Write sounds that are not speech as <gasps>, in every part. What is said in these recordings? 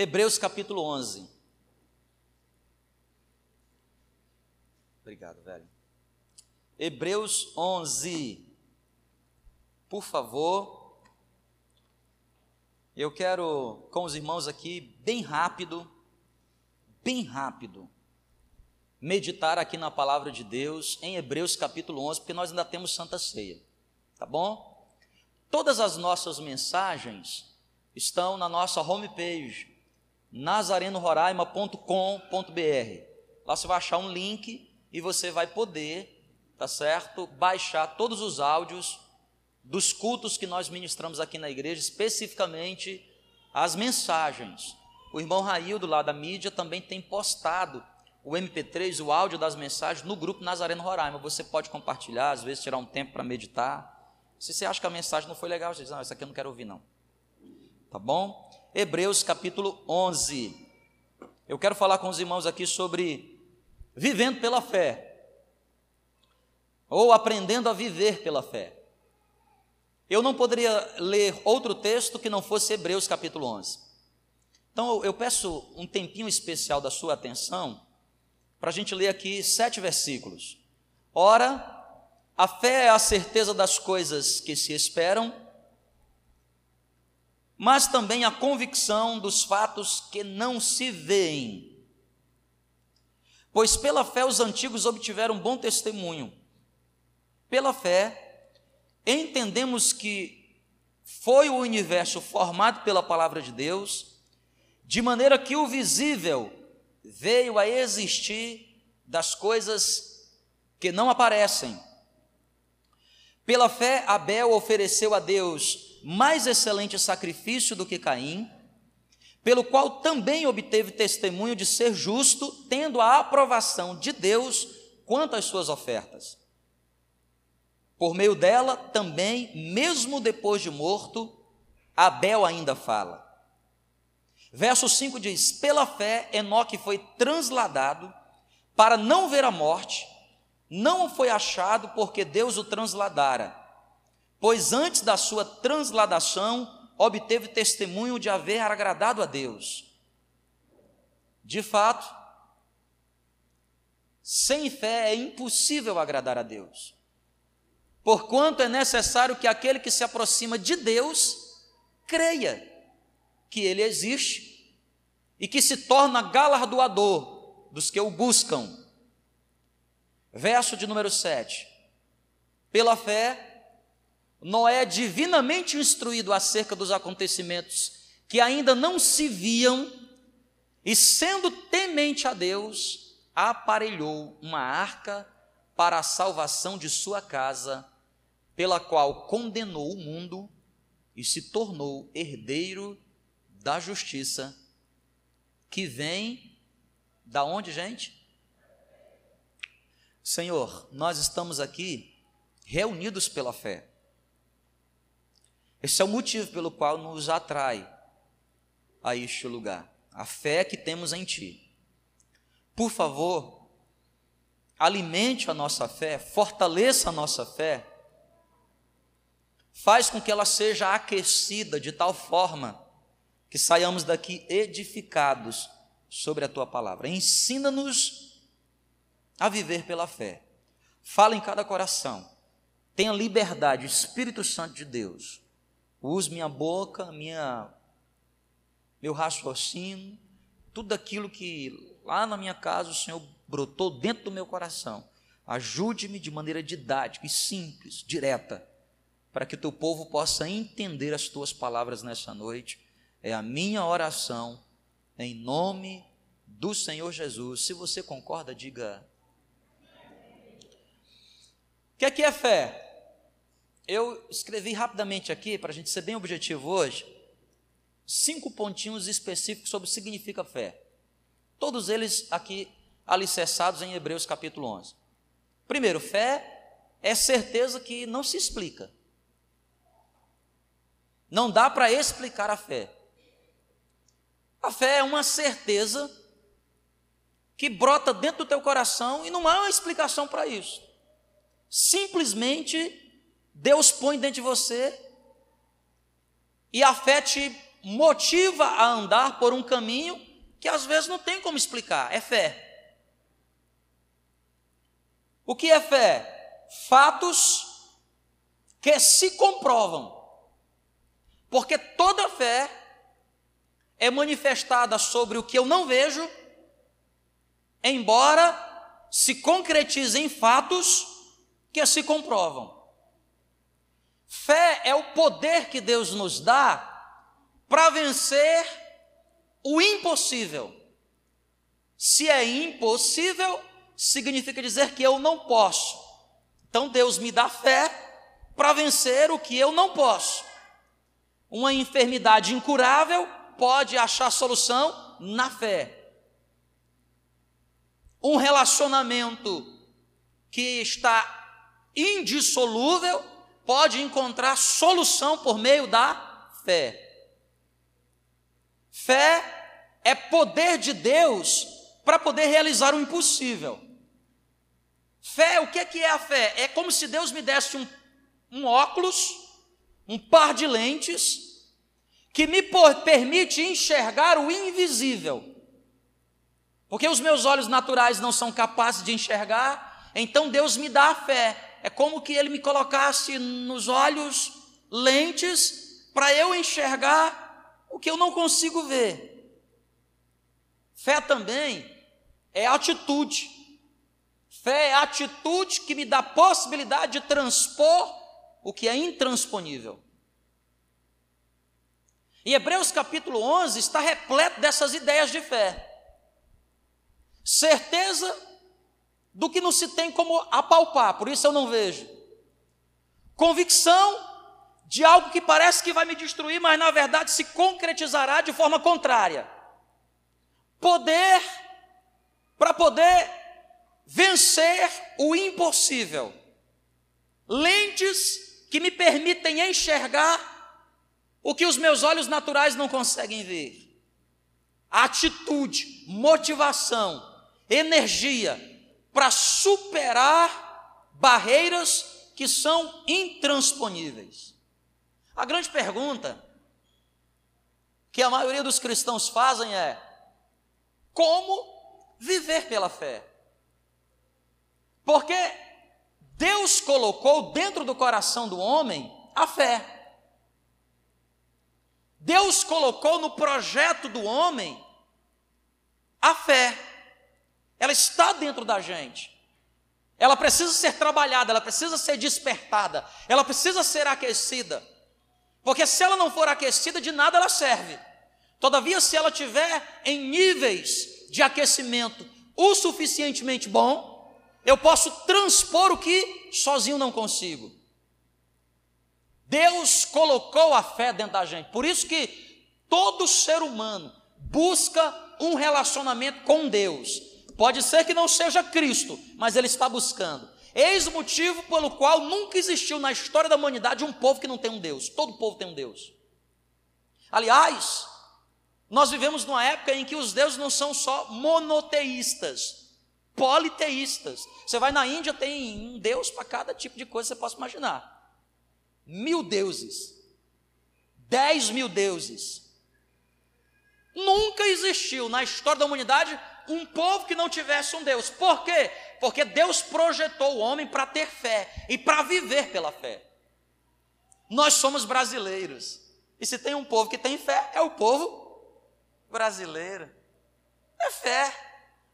Hebreus capítulo 11. Obrigado, velho. Hebreus 11. Por favor. Eu quero, com os irmãos aqui, bem rápido, bem rápido, meditar aqui na palavra de Deus em Hebreus capítulo 11, porque nós ainda temos Santa Ceia, tá bom? Todas as nossas mensagens estão na nossa homepage, nazarenororaima.com.br. Lá você vai achar um link e você vai poder, tá certo, baixar todos os áudios dos cultos que nós ministramos aqui na igreja, especificamente as mensagens. O irmão Raildo lá da mídia também tem postado o MP3, o áudio das mensagens no grupo Nazareno Roraima. Você pode compartilhar, às vezes tirar um tempo para meditar. Se você acha que a mensagem não foi legal, você diz, não, essa aqui eu não quero ouvir não. Tá bom? Hebreus capítulo 11. Eu quero falar com os irmãos aqui sobre vivendo pela fé, ou aprendendo a viver pela fé. Eu não poderia ler outro texto que não fosse Hebreus capítulo 11. Então eu peço um tempinho especial da sua atenção para a gente ler aqui sete versículos. Ora, a fé é a certeza das coisas que se esperam, mas também a convicção dos fatos que não se veem. Pois pela fé os antigos obtiveram bom testemunho. Pela fé, entendemos que foi o universo formado pela palavra de Deus, de maneira que o visível veio a existir das coisas que não aparecem. Pela fé, Abel ofereceu a Deus mais excelente sacrifício do que Caim pelo qual também obteve testemunho de ser justo, tendo a aprovação de Deus quanto às suas ofertas. Por meio dela, também, mesmo depois de morto, Abel ainda fala. Verso 5 diz: Pela fé, Enoque foi transladado para não ver a morte, não foi achado porque Deus o transladara, pois antes da sua transladação obteve testemunho de haver agradado a Deus. De fato, sem fé é impossível agradar a Deus. Porquanto é necessário que aquele que se aproxima de Deus creia que Ele existe e que se torna galardoador dos que o buscam. Verso de número 7. Pela fé, Noé, divinamente instruído acerca dos acontecimentos que ainda não se viam, e sendo temente a Deus, aparelhou uma arca para a salvação de sua casa, pela qual condenou o mundo e se tornou herdeiro da justiça, que vem da onde, gente? Senhor, nós estamos aqui reunidos pela fé. Esse é o motivo pelo qual nos atrai a este lugar, a fé que temos em Ti. Por favor, alimente a nossa fé, fortaleça a nossa fé, faz com que ela seja aquecida de tal forma que saiamos daqui edificados sobre a Tua palavra. Ensina-nos a viver pela fé. Fala em cada coração. Tenha liberdade, Espírito Santo de Deus Use minha boca, minha, meu raciocínio, tudo aquilo que lá na minha casa o Senhor brotou dentro do meu coração. Ajude-me de maneira didática e simples, direta, para que o teu povo possa entender as tuas palavras nessa noite. É a minha oração, em nome do Senhor Jesus. Se você concorda, diga. O que é, que é fé? Eu escrevi rapidamente aqui, para a gente ser bem objetivo hoje, cinco pontinhos específicos sobre o que significa fé. Todos eles aqui alicerçados em Hebreus capítulo 11. Primeiro, fé é certeza que não se explica. Não dá para explicar a fé. A fé é uma certeza que brota dentro do teu coração e não há uma explicação para isso. Simplesmente Deus põe dentro de você e a fé te motiva a andar por um caminho que às vezes não tem como explicar, é fé. O que é fé? Fatos que se comprovam. Porque toda fé é manifestada sobre o que eu não vejo, embora se concretize em fatos que se comprovam. Fé é o poder que Deus nos dá para vencer o impossível. Se é impossível, significa dizer que eu não posso. Então Deus me dá fé para vencer o que eu não posso. Uma enfermidade incurável pode achar solução na fé. Um relacionamento que está indissolúvel pode encontrar solução por meio da fé. Fé é poder de Deus para poder realizar o impossível. Fé, o que é, que é a fé? É como se Deus me desse um, um óculos, um par de lentes, que me permite enxergar o invisível. Porque os meus olhos naturais não são capazes de enxergar, então Deus me dá a fé. É como que Ele me colocasse nos olhos lentes para eu enxergar o que eu não consigo ver. Fé também é atitude. Fé é atitude que me dá possibilidade de transpor o que é intransponível. E Hebreus capítulo 11 está repleto dessas ideias de fé. Certeza do que não se tem como apalpar, por isso eu não vejo. Convicção de algo que parece que vai me destruir, mas na verdade se concretizará de forma contrária. Poder para poder vencer o impossível. Lentes que me permitem enxergar o que os meus olhos naturais não conseguem ver. Atitude, motivação, energia para superar barreiras que são intransponíveis. A grande pergunta que a maioria dos cristãos fazem é: como viver pela fé? Porque Deus colocou dentro do coração do homem a fé. Deus colocou no projeto do homem a fé. Ela está dentro da gente. Ela precisa ser trabalhada, ela precisa ser despertada, ela precisa ser aquecida. Porque se ela não for aquecida, de nada ela serve. Todavia, se ela tiver em níveis de aquecimento o suficientemente bom, eu posso transpor o que sozinho não consigo. Deus colocou a fé dentro da gente. Por isso que todo ser humano busca um relacionamento com Deus. Pode ser que não seja Cristo, mas ele está buscando. Eis o motivo pelo qual nunca existiu na história da humanidade um povo que não tem um Deus. Todo povo tem um Deus. Aliás, nós vivemos numa época em que os deuses não são só monoteístas, politeístas. Você vai na Índia, tem um Deus para cada tipo de coisa que você possa imaginar. Mil deuses, dez mil deuses. Nunca existiu na história da humanidade um povo que não tivesse um Deus. Por quê? Porque Deus projetou o homem para ter fé e para viver pela fé. Nós somos brasileiros. E se tem um povo que tem fé, é o povo brasileiro. É fé.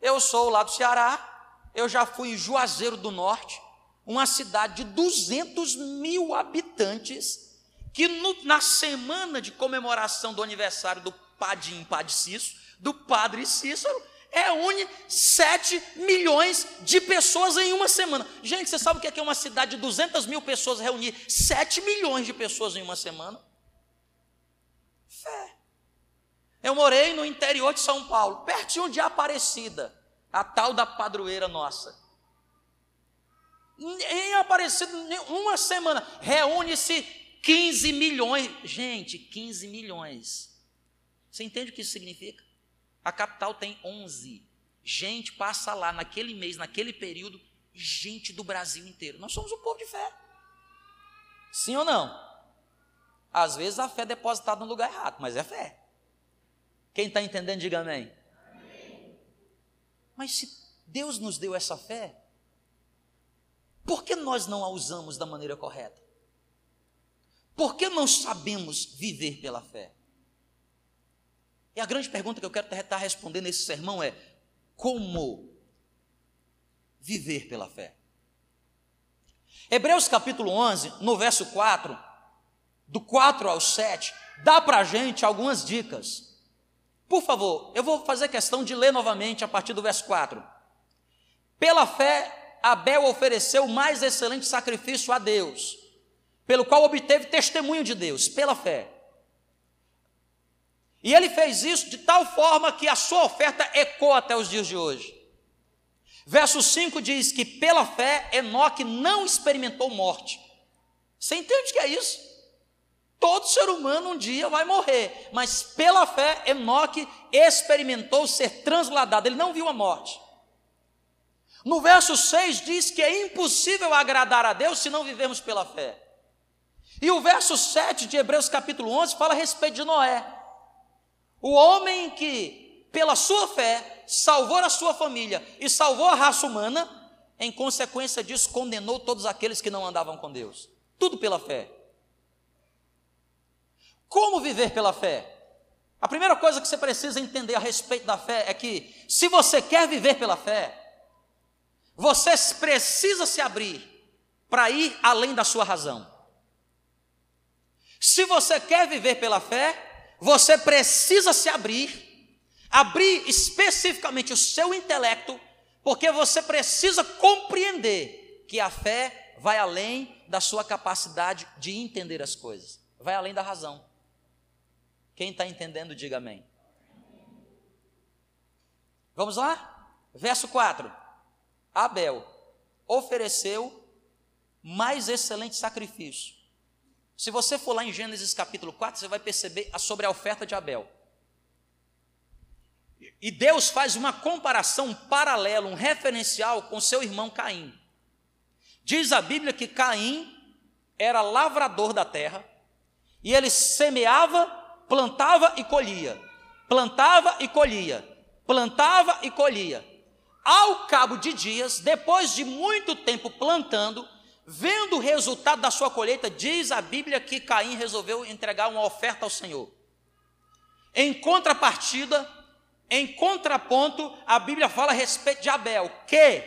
Eu sou lá do Ceará, eu já fui em Juazeiro do Norte, uma cidade de 200 mil habitantes, que no, na semana de comemoração do aniversário do Padim Cícero, do Padre Cícero, reúne 7 milhões de pessoas em uma semana. Gente, você sabe o que é uma cidade de 200 mil pessoas reunir 7 milhões de pessoas em uma semana? Fé. Eu morei no interior de São Paulo, pertinho de Aparecida, a tal da padroeira nossa. Em Aparecida, uma semana, reúne-se 15 milhões. Gente, 15 milhões. Você entende o que isso significa? A capital tem 11. Gente passa lá naquele mês, naquele período, gente do Brasil inteiro. Nós somos um povo de fé. Sim ou não? Às vezes a fé é depositada no lugar errado, mas é fé. Quem está entendendo, diga amém. amém. Mas se Deus nos deu essa fé, por que nós não a usamos da maneira correta? Por que não sabemos viver pela fé? E a grande pergunta que eu quero estar respondendo nesse sermão é: como viver pela fé? Hebreus capítulo 11, no verso 4, do 4 ao 7, dá para a gente algumas dicas. Por favor, eu vou fazer questão de ler novamente a partir do verso 4. Pela fé, Abel ofereceu o mais excelente sacrifício a Deus, pelo qual obteve testemunho de Deus, pela fé. E ele fez isso de tal forma que a sua oferta ecoa até os dias de hoje. Verso 5 diz que pela fé Enoque não experimentou morte. Você entende o que é isso? Todo ser humano um dia vai morrer, mas pela fé Enoque experimentou ser transladado, ele não viu a morte. No verso 6 diz que é impossível agradar a Deus se não vivermos pela fé. E o verso 7 de Hebreus capítulo 11 fala a respeito de Noé. O homem que, pela sua fé, salvou a sua família e salvou a raça humana, em consequência disso, condenou todos aqueles que não andavam com Deus. Tudo pela fé. Como viver pela fé? A primeira coisa que você precisa entender a respeito da fé é que, se você quer viver pela fé, você precisa se abrir para ir além da sua razão. Se você quer viver pela fé, você precisa se abrir, abrir especificamente o seu intelecto, porque você precisa compreender que a fé vai além da sua capacidade de entender as coisas, vai além da razão. Quem está entendendo, diga amém. Vamos lá? Verso 4: Abel ofereceu mais excelente sacrifício se você for lá em Gênesis capítulo 4, você vai perceber sobre a oferta de Abel. E Deus faz uma comparação um paralelo, um referencial com seu irmão Caim. Diz a Bíblia que Caim era lavrador da terra e ele semeava, plantava e colhia, plantava e colhia, plantava e colhia. Ao cabo de dias, depois de muito tempo plantando, Vendo o resultado da sua colheita, diz a Bíblia que Caim resolveu entregar uma oferta ao Senhor. Em contrapartida, em contraponto, a Bíblia fala a respeito de Abel, que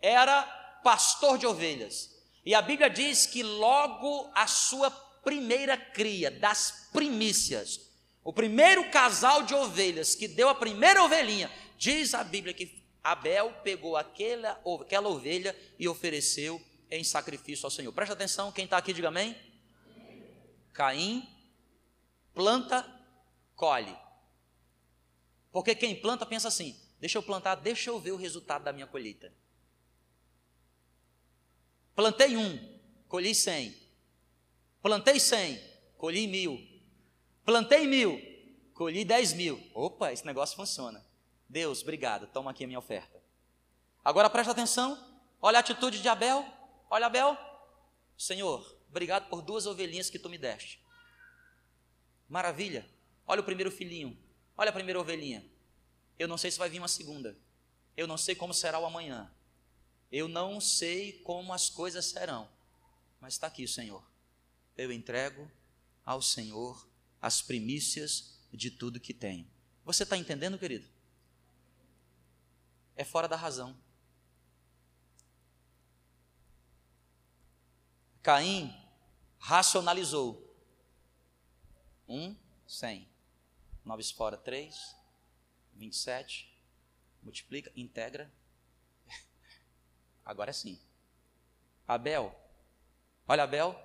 era pastor de ovelhas. E a Bíblia diz que logo a sua primeira cria, das primícias, o primeiro casal de ovelhas que deu a primeira ovelhinha, diz a Bíblia que Abel pegou aquela, aquela ovelha e ofereceu em sacrifício ao Senhor. Presta atenção, quem está aqui, diga amém. Caim planta, colhe. Porque quem planta pensa assim: deixa eu plantar, deixa eu ver o resultado da minha colheita. Plantei um, colhi cem. Plantei cem, colhi mil. Plantei mil, colhi dez mil. Opa, esse negócio funciona. Deus, obrigado, toma aqui a minha oferta. Agora presta atenção, olha a atitude de Abel. Olha, Abel, Senhor, obrigado por duas ovelhinhas que tu me deste. Maravilha. Olha o primeiro filhinho. Olha a primeira ovelhinha. Eu não sei se vai vir uma segunda. Eu não sei como será o amanhã. Eu não sei como as coisas serão. Mas está aqui, Senhor. Eu entrego ao Senhor as primícias de tudo que tenho. Você está entendendo, querido? É fora da razão. Caim racionalizou. Um, cem. Nove fora, três. Vinte e sete. Multiplica, integra. <laughs> Agora sim. Abel. Olha, Abel.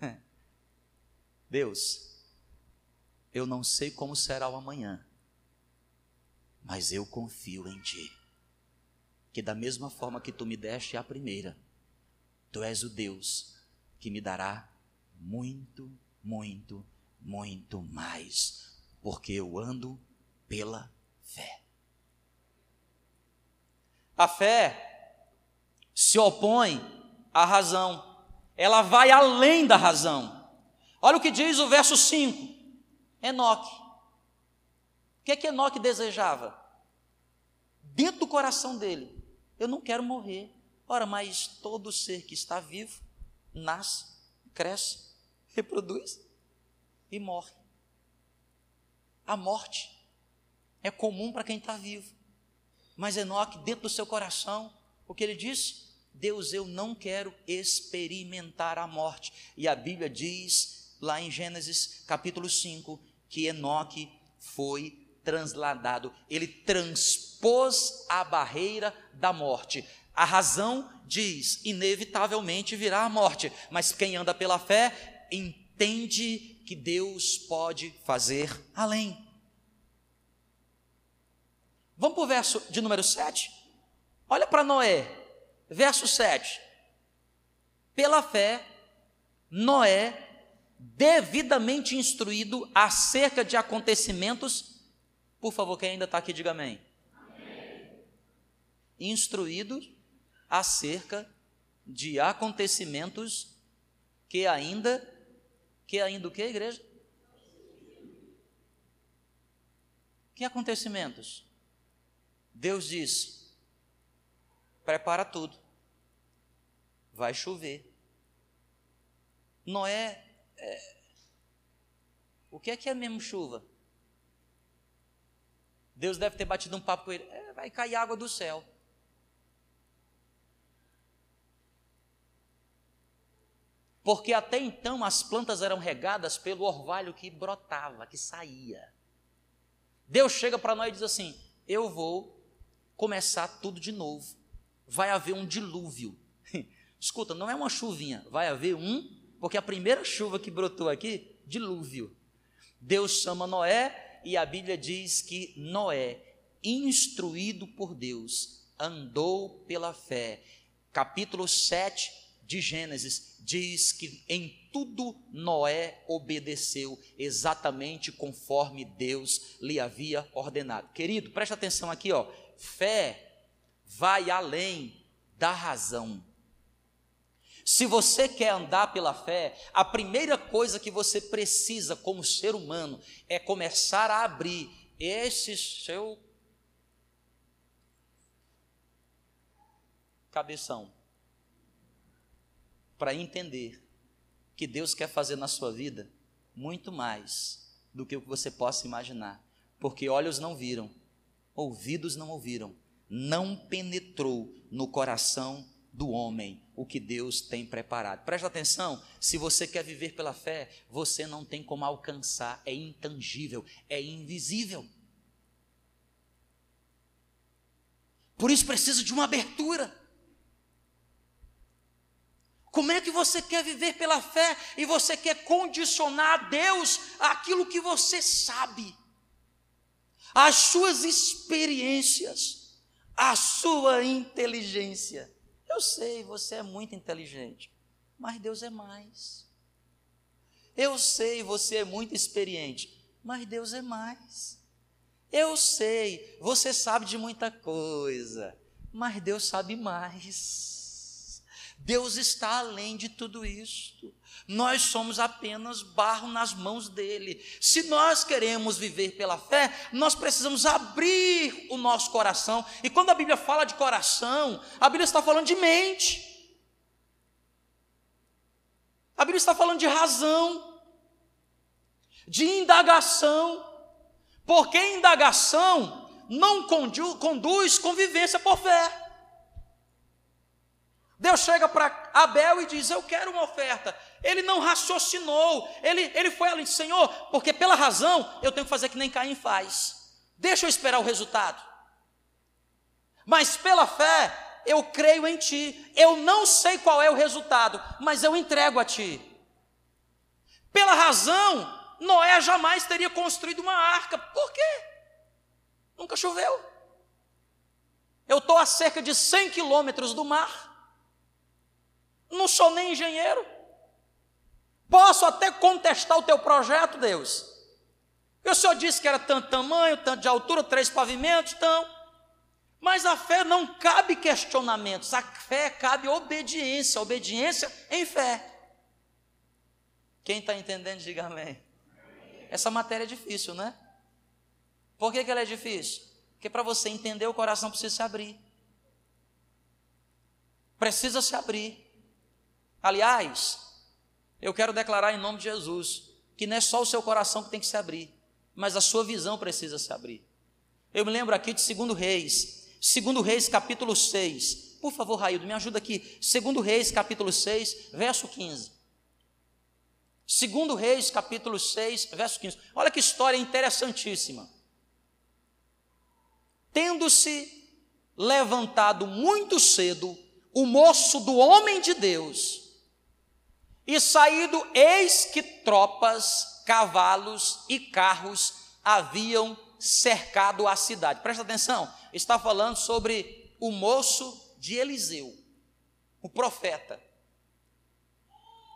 <laughs> Deus, eu não sei como será o amanhã, mas eu confio em Ti. Que da mesma forma que Tu me deste a primeira, Tu és o Deus que me dará muito, muito, muito mais, porque eu ando pela fé. A fé se opõe à razão, ela vai além da razão. Olha o que diz o verso 5. Enoque. O que é que Enoque desejava? Dentro do coração dele, eu não quero morrer. Ora, mas todo ser que está vivo nasce, cresce, reproduz e morre. A morte é comum para quem está vivo. Mas Enoque, dentro do seu coração, o que ele disse? Deus, eu não quero experimentar a morte. E a Bíblia diz lá em Gênesis capítulo 5, que Enoque foi transladado, ele transpôs a barreira da morte. A razão diz, inevitavelmente virá a morte, mas quem anda pela fé entende que Deus pode fazer além. Vamos para o verso de número 7? Olha para Noé, verso 7. Pela fé, Noé devidamente instruído acerca de acontecimentos. Por favor, quem ainda está aqui, diga amém. amém. Instruído acerca de acontecimentos que ainda, que ainda o que, igreja? Que acontecimentos? Deus diz: prepara tudo, vai chover. Noé é, o que é que é mesmo chuva? Deus deve ter batido um papo com ele. É, vai cair água do céu. Porque até então as plantas eram regadas pelo orvalho que brotava, que saía. Deus chega para nós e diz assim: Eu vou começar tudo de novo. Vai haver um dilúvio. <laughs> Escuta, não é uma chuvinha, vai haver um porque a primeira chuva que brotou aqui, dilúvio. Deus chama Noé e a Bíblia diz que Noé, instruído por Deus, andou pela fé. Capítulo 7 de Gênesis diz que em tudo Noé obedeceu exatamente conforme Deus lhe havia ordenado. Querido, preste atenção aqui, ó. Fé vai além da razão. Se você quer andar pela fé, a primeira coisa que você precisa como ser humano é começar a abrir esse seu cabeção para entender que Deus quer fazer na sua vida muito mais do que o que você possa imaginar, porque olhos não viram, ouvidos não ouviram, não penetrou no coração do homem o que Deus tem preparado. Presta atenção, se você quer viver pela fé, você não tem como alcançar, é intangível, é invisível. Por isso precisa de uma abertura. Como é que você quer viver pela fé e você quer condicionar Deus aquilo que você sabe, as suas experiências, a sua inteligência? Eu sei, você é muito inteligente, mas Deus é mais. Eu sei, você é muito experiente, mas Deus é mais. Eu sei, você sabe de muita coisa, mas Deus sabe mais. Deus está além de tudo isto. Nós somos apenas barro nas mãos dele. Se nós queremos viver pela fé, nós precisamos abrir o nosso coração. E quando a Bíblia fala de coração, a Bíblia está falando de mente. A Bíblia está falando de razão, de indagação. Porque indagação não conduz convivência por fé. Deus chega para Abel e diz: Eu quero uma oferta. Ele não raciocinou, ele, ele foi ali, Senhor, porque pela razão eu tenho que fazer que nem Caim faz. Deixa eu esperar o resultado. Mas pela fé, eu creio em Ti. Eu não sei qual é o resultado, mas eu entrego a Ti. Pela razão, Noé jamais teria construído uma arca. Por quê? Nunca choveu. Eu estou a cerca de 100 quilômetros do mar. Não sou nem engenheiro. Posso até contestar o teu projeto, Deus. O Senhor disse que era tanto tamanho, tanto de altura, três pavimentos, então. Mas a fé não cabe questionamentos, a fé cabe obediência, obediência em fé. Quem está entendendo, diga amém. Essa matéria é difícil, né? Por que, que ela é difícil? Porque para você entender, o coração precisa se abrir. Precisa se abrir. Aliás, eu quero declarar em nome de Jesus que não é só o seu coração que tem que se abrir, mas a sua visão precisa se abrir. Eu me lembro aqui de 2 Reis, 2 Reis capítulo 6. Por favor, Raildo, me ajuda aqui. 2 Reis capítulo 6, verso 15. 2 Reis capítulo 6, verso 15. Olha que história interessantíssima. Tendo-se levantado muito cedo o moço do homem de Deus, e saído, eis que tropas, cavalos e carros haviam cercado a cidade. Presta atenção, está falando sobre o moço de Eliseu, o profeta.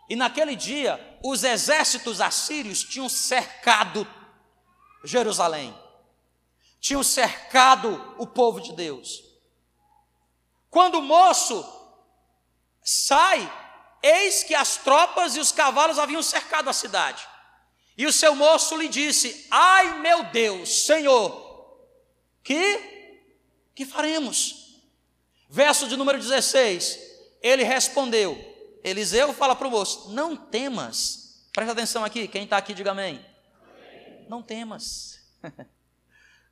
E naquele dia, os exércitos assírios tinham cercado Jerusalém, tinham cercado o povo de Deus. Quando o moço sai, eis que as tropas e os cavalos haviam cercado a cidade. E o seu moço lhe disse: Ai meu Deus, Senhor, que que faremos? Verso de número 16. Ele respondeu: Eliseu fala para o moço: Não temas. Presta atenção aqui, quem está aqui, diga amém. amém. Não temas. <laughs>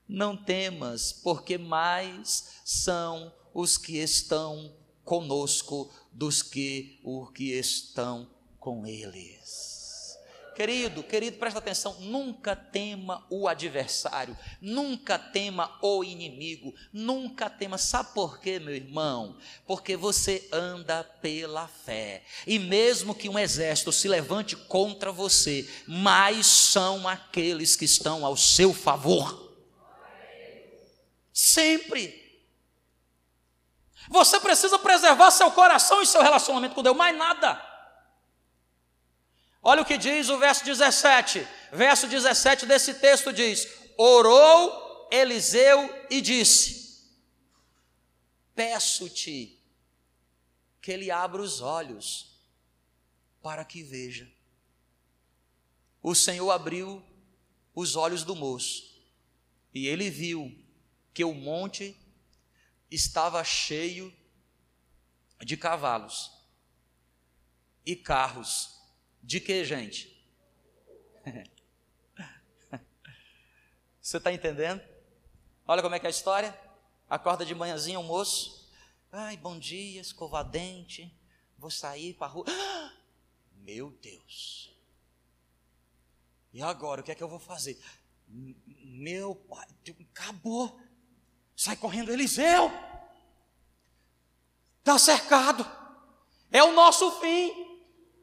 Não temas, porque mais são os que estão conosco dos que os que estão com eles. Querido, querido, presta atenção, nunca tema o adversário, nunca tema o inimigo, nunca tema. Sabe por quê, meu irmão? Porque você anda pela fé. E mesmo que um exército se levante contra você, mais são aqueles que estão ao seu favor. Sempre. Você precisa preservar seu coração e seu relacionamento com Deus, mais nada. Olha o que diz o verso 17. Verso 17 desse texto diz: Orou Eliseu e disse: Peço-te que ele abra os olhos para que veja. O Senhor abriu os olhos do moço e ele viu que o monte estava cheio de cavalos e carros de que, gente? <laughs> Você está entendendo? Olha como é que é a história. Acorda de manhãzinha o um moço. Ai, bom dia, escovar dente. Vou sair para a rua. <gasps> meu Deus. E agora, o que é que eu vou fazer? Meu pai, acabou. Sai correndo, Eliseu. Está cercado. É o nosso fim.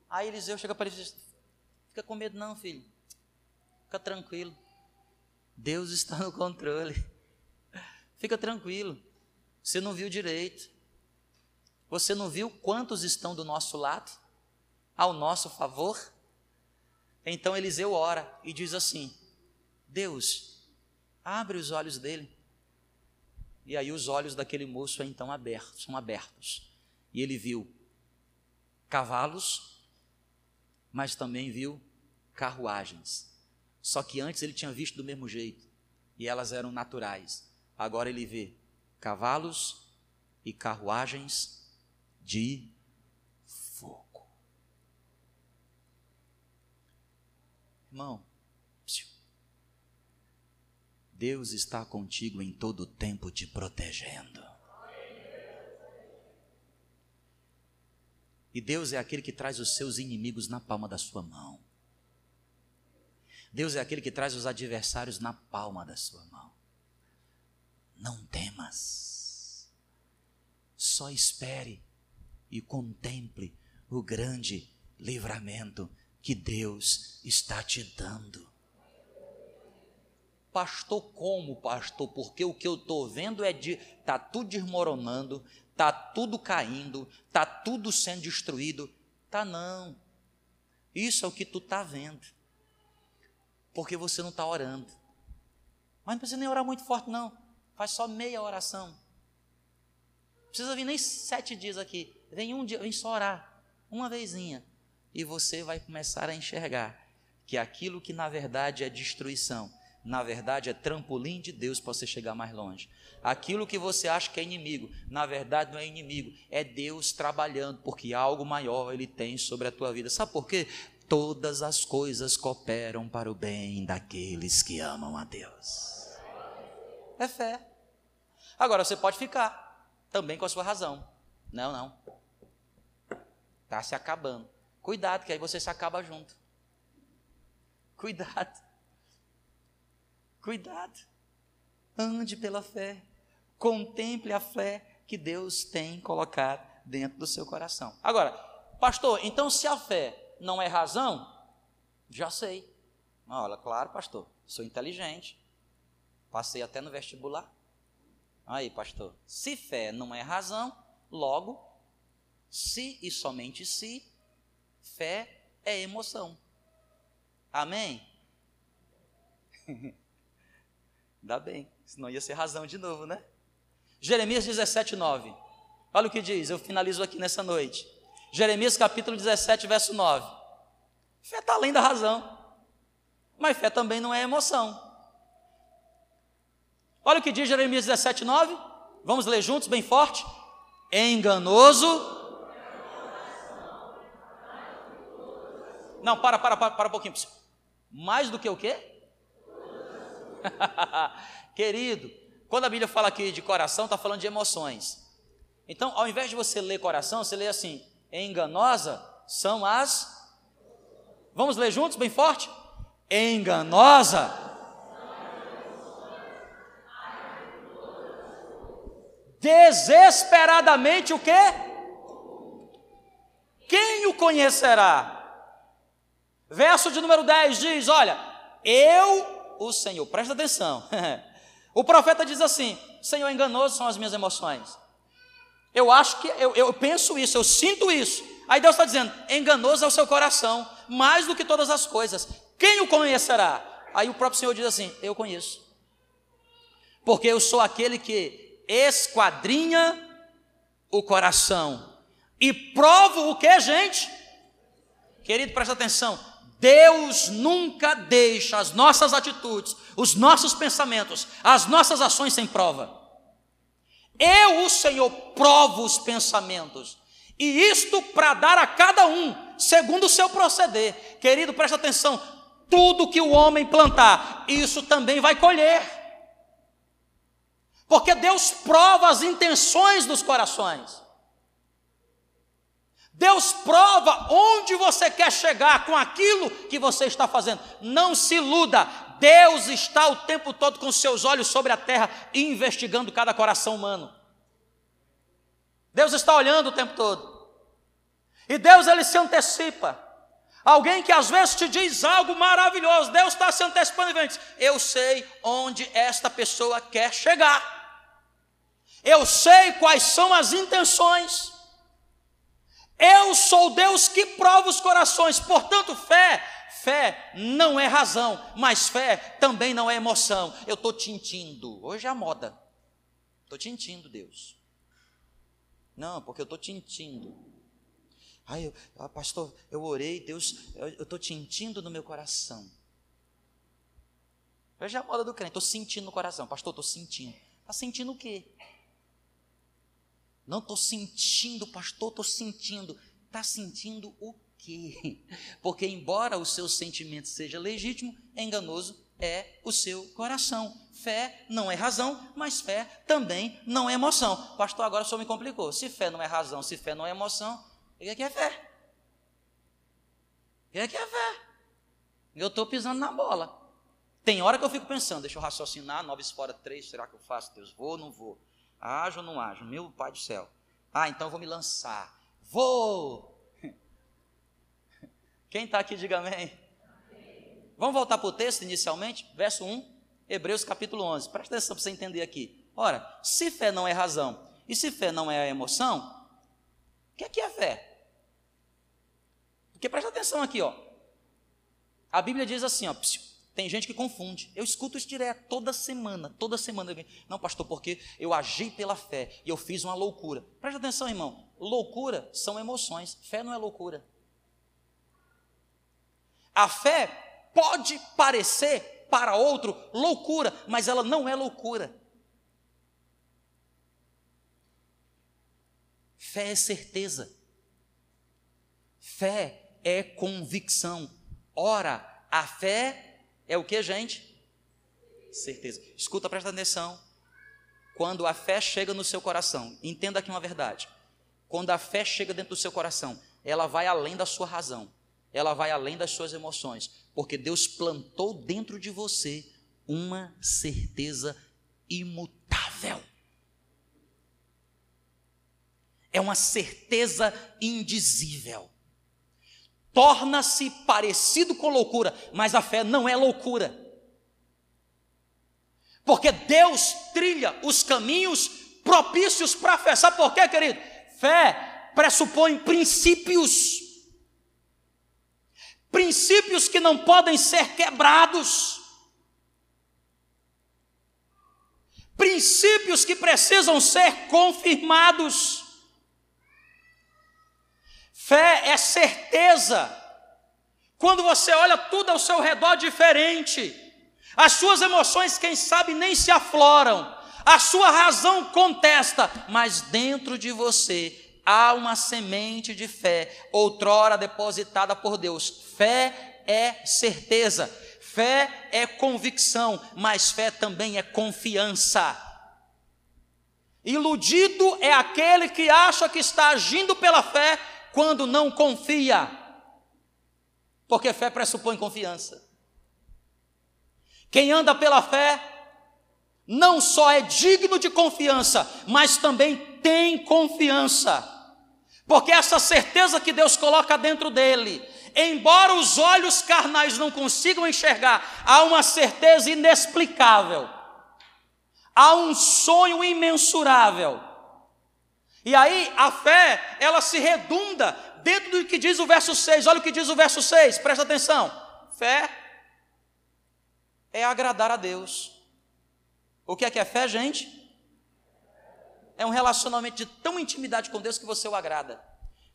Aí Eliseu chega para ele e diz: Fica com medo, não, filho. Fica tranquilo. Deus está no controle. Fica tranquilo. Você não viu direito. Você não viu quantos estão do nosso lado, ao nosso favor? Então Eliseu ora e diz assim: Deus, abre os olhos dele. E aí os olhos daquele moço então abertos, são abertos. E ele viu cavalos mas também viu carruagens. Só que antes ele tinha visto do mesmo jeito, e elas eram naturais. Agora ele vê cavalos e carruagens de fogo. Irmão, Deus está contigo em todo o tempo te protegendo. E Deus é aquele que traz os seus inimigos na palma da sua mão. Deus é aquele que traz os adversários na palma da sua mão. Não temas. Só espere e contemple o grande livramento que Deus está te dando. Pastor, como, pastor? Porque o que eu estou vendo é de. Está tudo desmoronando, está tudo caindo, está tudo sendo destruído. Tá não. Isso é o que tu está vendo. Porque você não está orando. Mas não precisa nem orar muito forte, não. Faz só meia oração. Não precisa vir nem sete dias aqui. Vem um dia, vem só orar. Uma vezinha. E você vai começar a enxergar que aquilo que na verdade é destruição, na verdade é trampolim de Deus para você chegar mais longe. Aquilo que você acha que é inimigo, na verdade não é inimigo, é Deus trabalhando, porque algo maior ele tem sobre a tua vida. Sabe por quê? Todas as coisas cooperam para o bem daqueles que amam a Deus. É fé. Agora você pode ficar também com a sua razão. Não, não. Está se acabando. Cuidado, que aí você se acaba junto. Cuidado. Cuidado. Ande pela fé. Contemple a fé que Deus tem colocado dentro do seu coração. Agora, pastor, então se a fé não é razão, já sei. Olha, claro, pastor, sou inteligente. Passei até no vestibular. Aí, pastor, se fé não é razão, logo, se e somente se, fé é emoção. Amém? <laughs> Ainda bem, senão ia ser razão de novo, né? Jeremias 17, 9. Olha o que diz, eu finalizo aqui nessa noite. Jeremias capítulo 17, verso 9. Fé está além da razão, mas fé também não é emoção. Olha o que diz Jeremias 17, 9. Vamos ler juntos, bem forte. Enganoso. Não, para, para, para, para um pouquinho. Mais do que o quê? <laughs> Querido, quando a Bíblia fala aqui de coração, está falando de emoções. Então, ao invés de você ler coração, você lê assim: enganosa são as. Vamos ler juntos, bem forte? Enganosa. Desesperadamente o quê? Quem o conhecerá? Verso de número 10 diz: Olha, eu, o Senhor, presta atenção. <laughs> O profeta diz assim: Senhor, enganoso são as minhas emoções. Eu acho que, eu, eu penso isso, eu sinto isso. Aí Deus está dizendo: enganoso é o seu coração, mais do que todas as coisas. Quem o conhecerá? Aí o próprio Senhor diz assim: Eu conheço. Porque eu sou aquele que esquadrinha o coração e provo o que, gente? Querido, presta atenção. Deus nunca deixa as nossas atitudes, os nossos pensamentos, as nossas ações sem prova. Eu, o Senhor, provo os pensamentos, e isto para dar a cada um, segundo o seu proceder. Querido, presta atenção: tudo que o homem plantar, isso também vai colher. Porque Deus prova as intenções dos corações. Deus prova onde você quer chegar com aquilo que você está fazendo. Não se iluda. Deus está o tempo todo com seus olhos sobre a terra, investigando cada coração humano. Deus está olhando o tempo todo. E Deus ele se antecipa. Alguém que às vezes te diz algo maravilhoso, Deus está se antecipando e diz: Eu sei onde esta pessoa quer chegar. Eu sei quais são as intenções. Eu sou Deus que prova os corações, portanto, fé, fé não é razão, mas fé também não é emoção. Eu estou tintindo, hoje é a moda, estou tintindo, Deus. Não, porque eu estou tintindo. Ai, eu, ah, pastor, eu orei, Deus, eu estou tintindo no meu coração. Hoje é a moda do crente, estou sentindo no coração, pastor, estou sentindo. Está sentindo o quê? Não estou sentindo, pastor, estou sentindo. Está sentindo o quê? <laughs> Porque, embora o seu sentimento seja legítimo, enganoso é o seu coração. Fé não é razão, mas fé também não é emoção. Pastor, agora senhor me complicou. Se fé não é razão, se fé não é emoção, o que é, é fé? O que é, é fé? Eu estou pisando na bola. Tem hora que eu fico pensando, deixa eu raciocinar, nove fora três, será que eu faço? Deus, vou ou não vou? Ajo ou não ajo? Meu Pai do céu. Ah, então eu vou me lançar. Vou! <laughs> Quem está aqui, diga amém. Vamos voltar para o texto inicialmente, verso 1, Hebreus capítulo 11. Presta atenção para você entender aqui. Ora, se fé não é razão e se fé não é emoção, o que é, que é fé? Porque presta atenção aqui, ó. A Bíblia diz assim, ó. Tem gente que confunde. Eu escuto isso direto, toda semana, toda semana. Não, pastor, porque eu agi pela fé e eu fiz uma loucura. Presta atenção, irmão. Loucura são emoções. Fé não é loucura. A fé pode parecer para outro loucura, mas ela não é loucura. Fé é certeza. Fé é convicção. Ora, a fé é o que, gente? Certeza. Escuta, presta atenção. Quando a fé chega no seu coração, entenda aqui uma verdade. Quando a fé chega dentro do seu coração, ela vai além da sua razão, ela vai além das suas emoções, porque Deus plantou dentro de você uma certeza imutável. É uma certeza indizível. Torna-se parecido com loucura, mas a fé não é loucura. Porque Deus trilha os caminhos propícios para a fé. Sabe por quê, querido? Fé pressupõe princípios. Princípios que não podem ser quebrados. Princípios que precisam ser confirmados. Fé é certeza. Quando você olha tudo ao seu redor diferente, as suas emoções, quem sabe, nem se afloram. A sua razão contesta, mas dentro de você há uma semente de fé, outrora depositada por Deus. Fé é certeza, fé é convicção, mas fé também é confiança. Iludido é aquele que acha que está agindo pela fé quando não confia, porque fé pressupõe confiança. Quem anda pela fé não só é digno de confiança, mas também tem confiança. Porque essa certeza que Deus coloca dentro dele, embora os olhos carnais não consigam enxergar, há uma certeza inexplicável. Há um sonho imensurável. E aí a fé, ela se redunda dentro do que diz o verso 6. Olha o que diz o verso 6, presta atenção. Fé é agradar a Deus. O que é que é fé, gente? É um relacionamento de tão intimidade com Deus que você o agrada.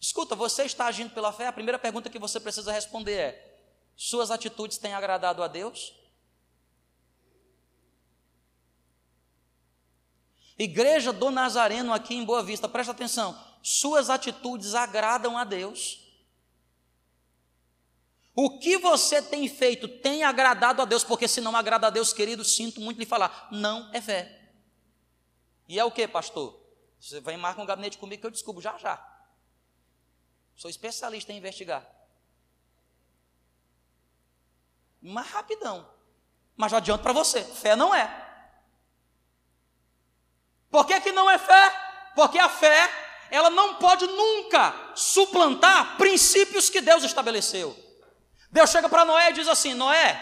Escuta, você está agindo pela fé? A primeira pergunta que você precisa responder é: suas atitudes têm agradado a Deus? Igreja do Nazareno aqui em Boa Vista, presta atenção. Suas atitudes agradam a Deus? O que você tem feito tem agradado a Deus, porque se não agrada a Deus, querido, sinto muito lhe falar, não é fé. E é o que, pastor? Você vai marcar um gabinete comigo que eu descubro já já. Sou especialista em investigar. Mais rapidão. Mas já adianto para você, fé não é. Por que, que não é fé? Porque a fé, ela não pode nunca suplantar princípios que Deus estabeleceu. Deus chega para Noé e diz assim: Noé,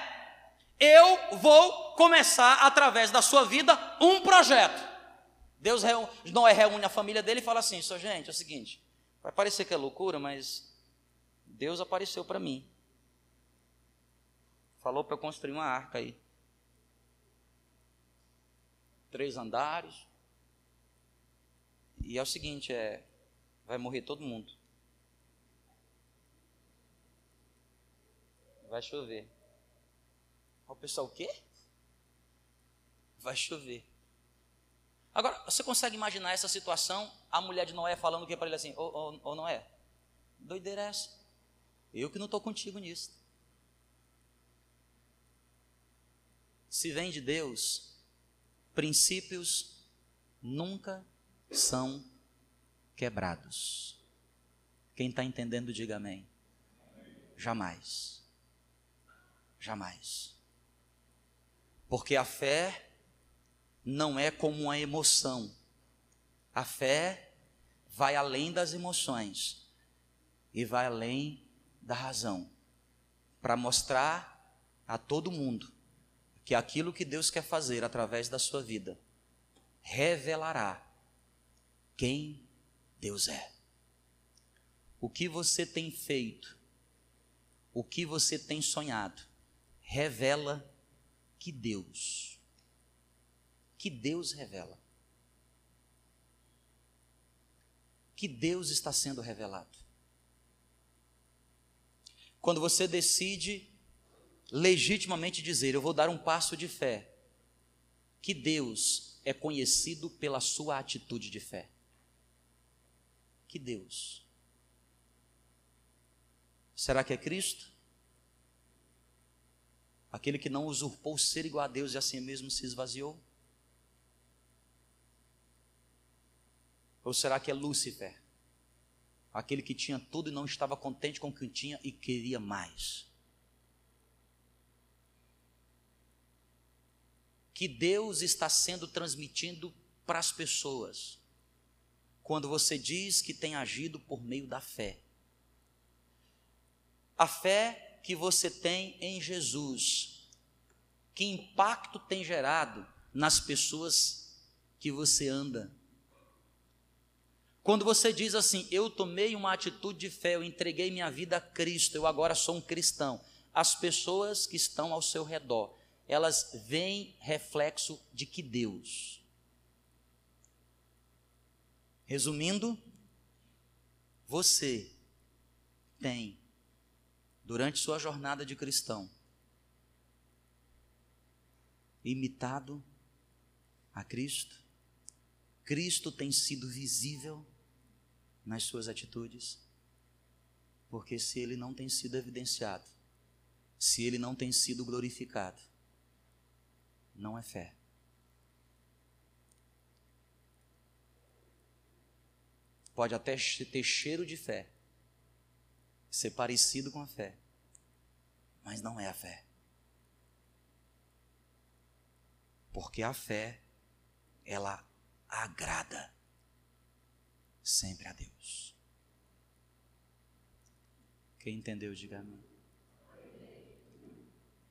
eu vou começar através da sua vida um projeto. Deus reúne, Noé reúne a família dele e fala assim: só gente, é o seguinte, vai parecer que é loucura, mas Deus apareceu para mim. Falou para eu construir uma arca aí. Três andares. E é o seguinte, é, vai morrer todo mundo. Vai chover. O pessoal, o quê? Vai chover. Agora, você consegue imaginar essa situação? A mulher de Noé falando o que para ele assim: Ô oh, oh, oh, Noé, doideira é essa? Eu que não estou contigo nisso. Se vem de Deus, princípios nunca são quebrados. Quem está entendendo, diga amém. Jamais. Jamais. Porque a fé não é como uma emoção. A fé vai além das emoções e vai além da razão para mostrar a todo mundo que aquilo que Deus quer fazer através da sua vida revelará quem Deus é. O que você tem feito, o que você tem sonhado, revela que Deus, que Deus revela, que Deus está sendo revelado. Quando você decide legitimamente dizer: Eu vou dar um passo de fé, que Deus é conhecido pela sua atitude de fé. Que Deus. Será que é Cristo? Aquele que não usurpou ser igual a Deus e assim mesmo se esvaziou? Ou será que é Lúcifer? Aquele que tinha tudo e não estava contente com o que tinha e queria mais. Que Deus está sendo transmitindo para as pessoas quando você diz que tem agido por meio da fé. A fé que você tem em Jesus, que impacto tem gerado nas pessoas que você anda quando você diz assim, eu tomei uma atitude de fé, eu entreguei minha vida a Cristo, eu agora sou um cristão, as pessoas que estão ao seu redor, elas veem reflexo de que Deus. Resumindo, você tem, durante sua jornada de cristão, imitado a Cristo, Cristo tem sido visível nas suas atitudes. Porque se ele não tem sido evidenciado, se ele não tem sido glorificado, não é fé. Pode até ter cheiro de fé, ser parecido com a fé, mas não é a fé. Porque a fé, ela agrada sempre a Deus. Quem entendeu, diga amém.